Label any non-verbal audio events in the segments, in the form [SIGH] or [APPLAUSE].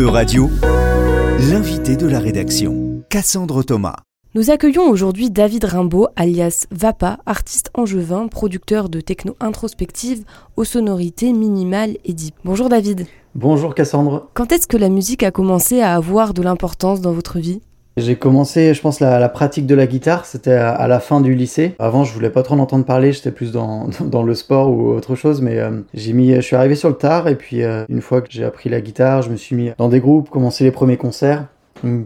E-Radio, l'invité de la rédaction, Cassandre Thomas. Nous accueillons aujourd'hui David Rimbaud, alias Vapa, artiste angevin, producteur de techno introspective aux sonorités minimales et deep. Bonjour David. Bonjour Cassandre. Quand est-ce que la musique a commencé à avoir de l'importance dans votre vie? J'ai commencé, je pense, la, la, pratique de la guitare, c'était à, la fin du lycée. Avant, je voulais pas trop en entendre parler, j'étais plus dans, [LAUGHS] dans le sport ou autre chose, mais euh, j'ai mis, je suis arrivé sur le tard et puis euh, une fois que j'ai appris la guitare, je me suis mis dans des groupes, commencé les premiers concerts.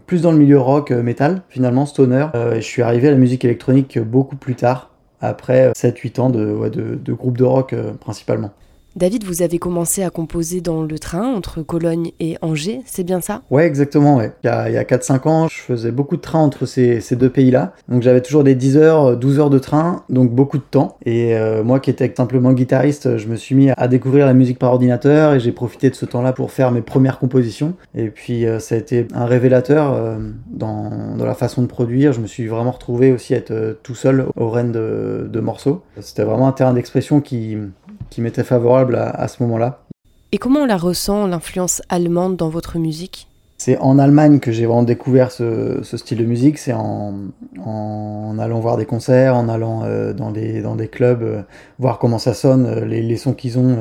Plus dans le milieu rock, euh, metal, finalement, stoner. je suis arrivé à la musique électronique beaucoup plus tard, après 7-8 ans de, de, de groupes de rock principalement. David, vous avez commencé à composer dans le train entre Cologne et Angers, c'est bien ça? Ouais, exactement. Ouais. Il y a, a 4-5 ans, je faisais beaucoup de trains entre ces, deux pays-là. Donc j'avais toujours des 10 heures, 12 heures de train, donc beaucoup de temps. Et euh, moi qui étais simplement guitariste, je me suis mis à découvrir la musique par ordinateur et j'ai profité de ce temps-là pour faire mes premières compositions. Et puis euh, ça a été un révélateur euh, dans, la façon de produire. Je me suis vraiment retrouvé aussi à être tout seul au rênes de, de morceaux. C'était vraiment un terrain d'expression qui qui m'était favorable à, ce moment-là. Et comment on la ressent, l'influence allemande dans votre musique? C'est en Allemagne que j'ai vraiment découvert ce, style de musique. C'est en, en, allant voir des concerts, en allant euh, dans, des, dans des clubs, euh, voir comment ça sonne, euh, les, les, sons qu'ils ont.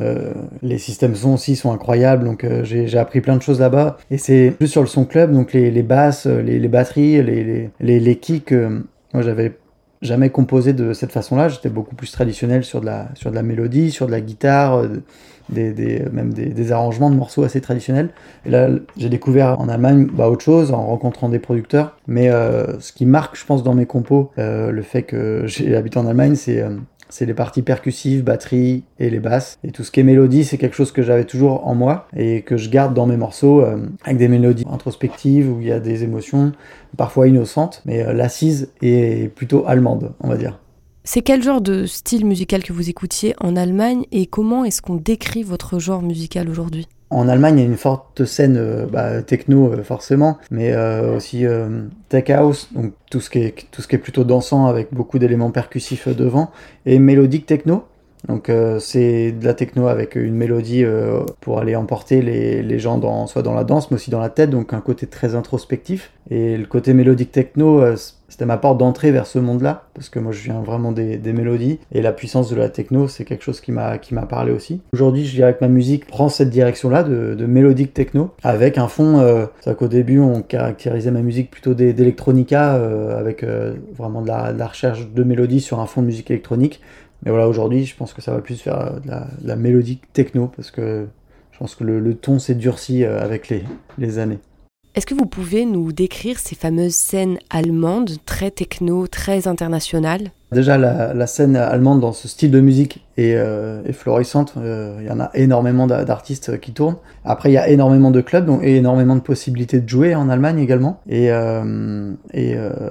les systèmes son aussi sont incroyables. Donc j'ai appris plein de choses là-bas. Et c'est plus sur le son club, donc les, les basses, les, les, batteries, les, les, les kicks. moi j'avais jamais composé de cette façon-là. J'étais beaucoup plus traditionnel sur de la, sur de la mélodie, sur de la guitare, euh, même des, arrangements de morceaux assez traditionnels. Et là, j'ai découvert en Allemagne bah, autre chose en rencontrant des producteurs. Mais euh, ce qui marque, je pense, dans mes compos, euh, le fait que [LAUGHS] j'ai habité en Allemagne, c'est c'est les parties percussives, batterie et les basses. Et tout ce qui est mélodie, c'est quelque chose que j'avais toujours en moi et que je garde dans mes morceaux euh, avec des mélodies introspectives où il y a des émotions, parfois innocentes, mais euh, l'assise est plutôt allemande, on va dire. C'est quel genre de style musical que vous écoutiez en Allemagne et comment est-ce qu'on décrit votre genre musical aujourd'hui? En Allemagne, il y a une forte scène euh, bah, techno euh, forcément, mais euh, aussi tech house, donc tout ce qui est tout ce qui est plutôt dansant avec beaucoup d'éléments percussifs devant, et mélodique techno. Donc c'est de la techno avec une mélodie pour aller emporter les, gens dans, soit dans la danse mais aussi dans la tête, donc un côté très introspectif. Et le côté mélodique techno, c'était ma porte d'entrée vers ce monde-là, parce que moi je viens vraiment des, mélodies, et la puissance de la techno, c'est quelque chose qui m'a parlé aussi. Aujourd'hui, je dirais que ma musique prend cette direction-là de, de, mélodique techno, avec un fond, euh, c'est qu'au début on caractérisait ma musique plutôt d'électronica, euh, avec euh, vraiment de la, recherche de mélodies sur un fond de musique électronique. Mais voilà, aujourd'hui, je pense que ça va plus faire de la, de la mélodique techno, parce que je pense que le, ton s'est durci avec les, les années. Est-ce que vous pouvez nous décrire ces fameuses scènes allemandes, très techno, très internationales? Déjà, la, scène allemande dans ce style de musique est, euh, florissante. Euh, il y en a énormément d'artistes qui tournent. Après, il y a énormément de clubs et énormément de possibilités de jouer en Allemagne également. Et, euh,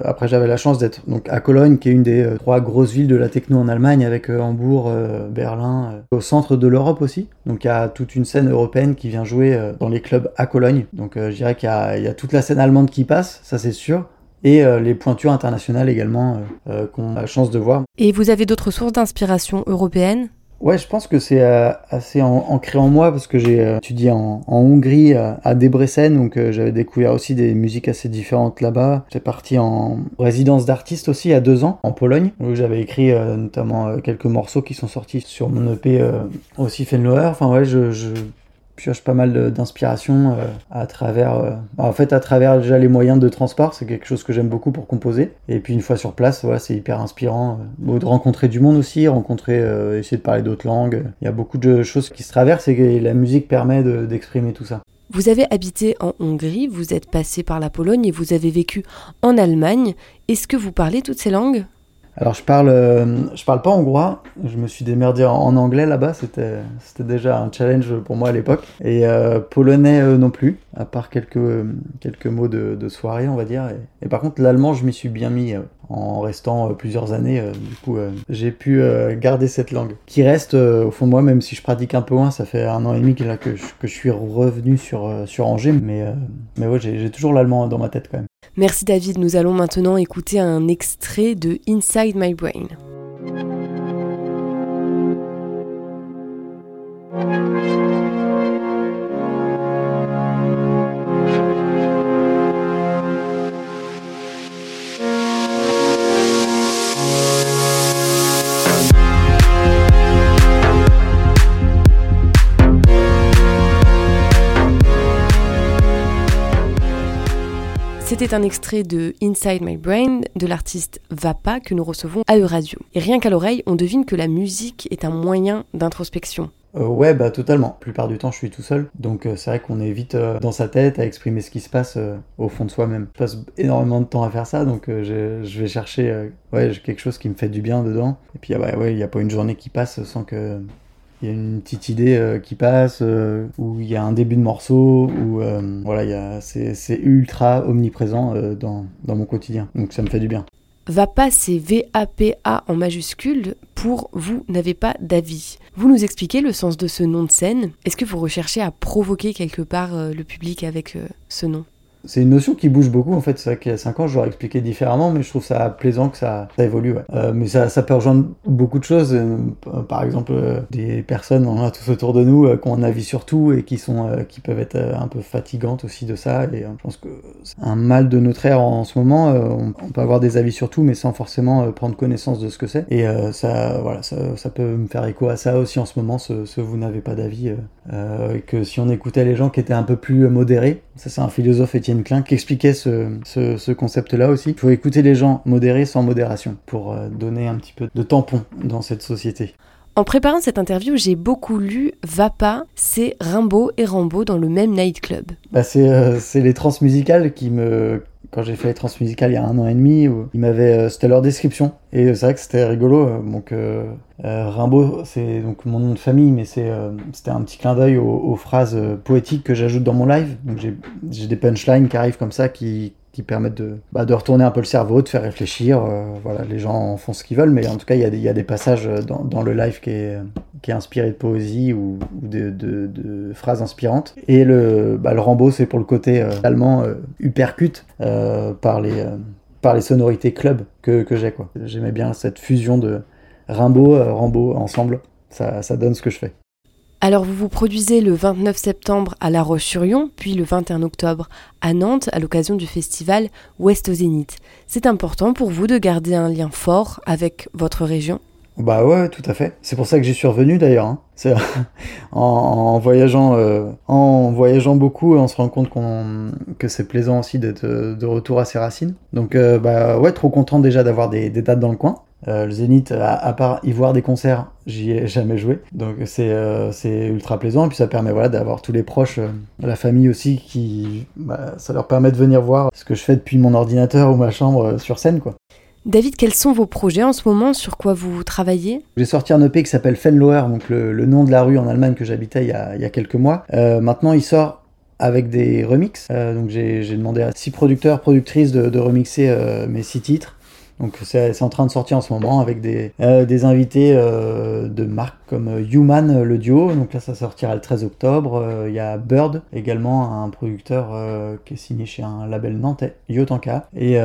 après, j'avais la chance d'être donc à Cologne, qui est une des trois grosses villes de la techno en Allemagne, avec Hambourg, Berlin, au centre de l'Europe aussi. Donc, il y a toute une scène européenne qui vient jouer dans les clubs à Cologne. Donc, je dirais qu'il y, a toute la scène allemande qui passe, ça c'est sûr et euh, les pointures internationales également euh, euh, qu'on a la chance de voir. Et vous avez d'autres sources d'inspiration européennes? Ouais, je pense que c'est assez ancré en moi parce que j'ai étudié en, Hongrie à Debrecen, donc j'avais découvert aussi des musiques assez différentes là-bas. J'étais parti en résidence d'artiste aussi il y a deux ans en Pologne, où j'avais écrit notamment quelques morceaux qui sont sortis sur mon EP aussi Fenloer. Enfin ouais, je, je pioche pas mal d'inspiration euh, à travers euh, bah, en fait à travers déjà les moyens de transport c'est quelque chose que j'aime beaucoup pour composer. Et puis une fois sur place voilà, c'est hyper inspirant euh, de rencontrer du monde aussi rencontrer essayer de parler d'autres langues. Il y a beaucoup de choses qui se traversent et la musique permet d'exprimer tout ça. Vous avez habité en Hongrie, vous êtes passé par la Pologne et vous avez vécu en Allemagne. Est-ce que vous parlez toutes ces langues? Alors je parle, euh, je parle pas hongrois. Je me suis démerdé en, anglais là-bas. C'était, déjà un challenge pour moi à l'époque. Et euh, polonais euh, non plus, à part quelques quelques mots de soirée, on va dire. Et, par contre l'allemand, je m'y suis bien mis en restant plusieurs années. du coup, j'ai pu garder cette langue, qui reste au fond de moi, même si je pratique un peu moins. Ça fait un an et demi que, là, que je suis revenu sur sur Angers, mais mais ouais, j'ai toujours l'allemand dans ma tête quand même. Merci David, nous allons maintenant écouter un extrait de Inside My Brain. C'était un extrait de Inside My Brain de l'artiste Vapa que nous recevons à E-Radio. Et rien qu'à l'oreille, on devine que la musique est un moyen d'introspection. Euh, ouais, bah totalement. La plupart du temps, je suis tout seul. Donc euh, c'est vrai qu'on est vite euh, dans sa tête à exprimer ce qui se passe au fond de soi-même. Je passe énormément de temps à faire ça, donc je, je, vais chercher ouais, quelque chose qui me fait du bien dedans. Et puis ah bah, ouais, il n'y a pas une journée qui passe sans que il y a une petite idée qui passe, ou il y a un début de morceau, ou voilà, c'est ultra omniprésent dans, mon quotidien. Donc ça me fait du bien. VAPA, c'est V-A-P-A en majuscule pour vous n'avez pas d'avis. Vous nous expliquez le sens de ce nom de scène. Est-ce que vous recherchez à provoquer quelque part euh, le public avec euh, ce nom? C'est une notion qui bouge beaucoup en fait. C'est vrai qu'il y a 5 ans, je l'aurais expliqué différemment, mais je trouve ça plaisant que ça, ça évolue. Euh, mais ça, ça peut rejoindre beaucoup de choses. Euh, par exemple, euh, des personnes, on a tous autour de nous, qui ont un avis sur tout et qui, sont, qui peuvent être un peu fatigantes aussi de ça. Et je pense que c'est un mal de notre ère en, ce moment. On, peut avoir des avis sur tout, mais sans forcément prendre connaissance de ce que c'est. Et ça, voilà, ça, ça, peut me faire écho à ça aussi en ce moment, ce, ce vous n'avez pas d'avis. et que si on écoutait les gens qui étaient un peu plus modérés, ça c'est un philosophe Étienne Klein qui expliquait ce, concept-là aussi. Il faut écouter les gens modérés sans modération pour euh, donner un petit peu de tampon dans cette société. En préparant cette interview, j'ai beaucoup lu Vapa, c'est Rimbaud et Rambo dans le même nightclub. Bah euh, c'est les transmusicales qui me, quand j'ai fait les transmusicales il y a un an et demi, ils m'avaient, euh, c'était leur description. Et c'est vrai que c'était rigolo. Euh, donc euh, Rimbaud, c'est donc mon nom de famille, mais c'est, c'était un petit clin d'œil aux, phrases poétiques que j'ajoute dans mon live. Donc j'ai, j'ai des punchlines qui arrivent comme ça, qui, qui permettent de, bah, de retourner un peu le cerveau, de faire réfléchir. Euh, voilà, les gens font ce qu'ils veulent, mais en tout cas, il y, a des, passages dans, dans, le live qui est, qui est inspiré de poésie ou, de, phrases inspirantes. Et le, bah, le Rambo, c'est pour le côté euh, allemand euh, hypercute euh, par, les, par les sonorités club que, j'ai. J'aimais bien cette fusion de Rimbaud, Rambo ensemble. Ça donne ce que je fais. Alors vous vous produisez le 29 septembre à La Roche-sur-Yon, puis le 21 octobre à Nantes à l'occasion du festival Ouest au Zénith. C'est important pour vous de garder un lien fort avec votre région? Bah ouais, tout à fait. C'est pour ça que j'y suis revenu d'ailleurs. Hein. [LAUGHS] En, voyageant, euh, en beaucoup, on se rend compte que c'est plaisant aussi d'être de retour à ses racines. Donc euh, bah ouais, trop content déjà d'avoir des dates dans le coin. Euh, le Zénith, à, part y voir des concerts, j'y ai jamais joué. Donc c'est euh, ultra plaisant. Et puis ça permet voilà, d'avoir tous les proches, euh, la famille aussi, qui bah, ça leur permet de venir voir ce que je fais depuis mon ordinateur ou ma chambre sur scène. quoi. David, quels sont vos projets en ce moment? Sur quoi vous travaillez? J'ai sorti un EP qui s'appelle Fenloer, donc le, nom de la rue en Allemagne que j'habitais il, il, y a quelques mois. maintenant, il sort avec des remixes. donc j'ai demandé à six producteurs, productrices de, de remixer mes six titres. Donc c'est en train de sortir en ce moment avec des, euh, invités euh, de marques comme euh, Human, le duo. Donc là ça sortira le 13 octobre. Il y a Bird également, un producteur qui est signé chez un label nantais, Yotanka. Et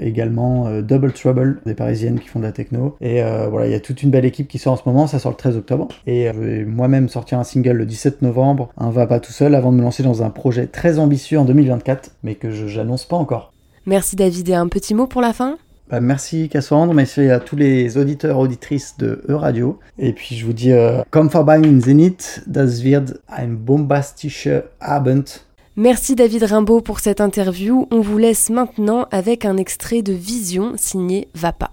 également Double Trouble, des parisiennes qui font de la techno. Et voilà, il y a toute une belle équipe qui sort en ce moment. Ça sort le 13 octobre. Et je vais moi-même sortir un single le 17 novembre. Un va pas tout seul avant de me lancer dans un projet très ambitieux en 2024, mais que je n'annonce pas encore. Merci David. Et un petit mot pour la fin? Merci Cassandre, merci à tous les auditeurs, auditrices de E-Radio. Et puis je vous dis, euh, Komm vorbei in Zenit, das wird ein bombastischer Abend. Merci David Rimbaud pour cette interview. On vous laisse maintenant avec un extrait de Vision signé Vapa.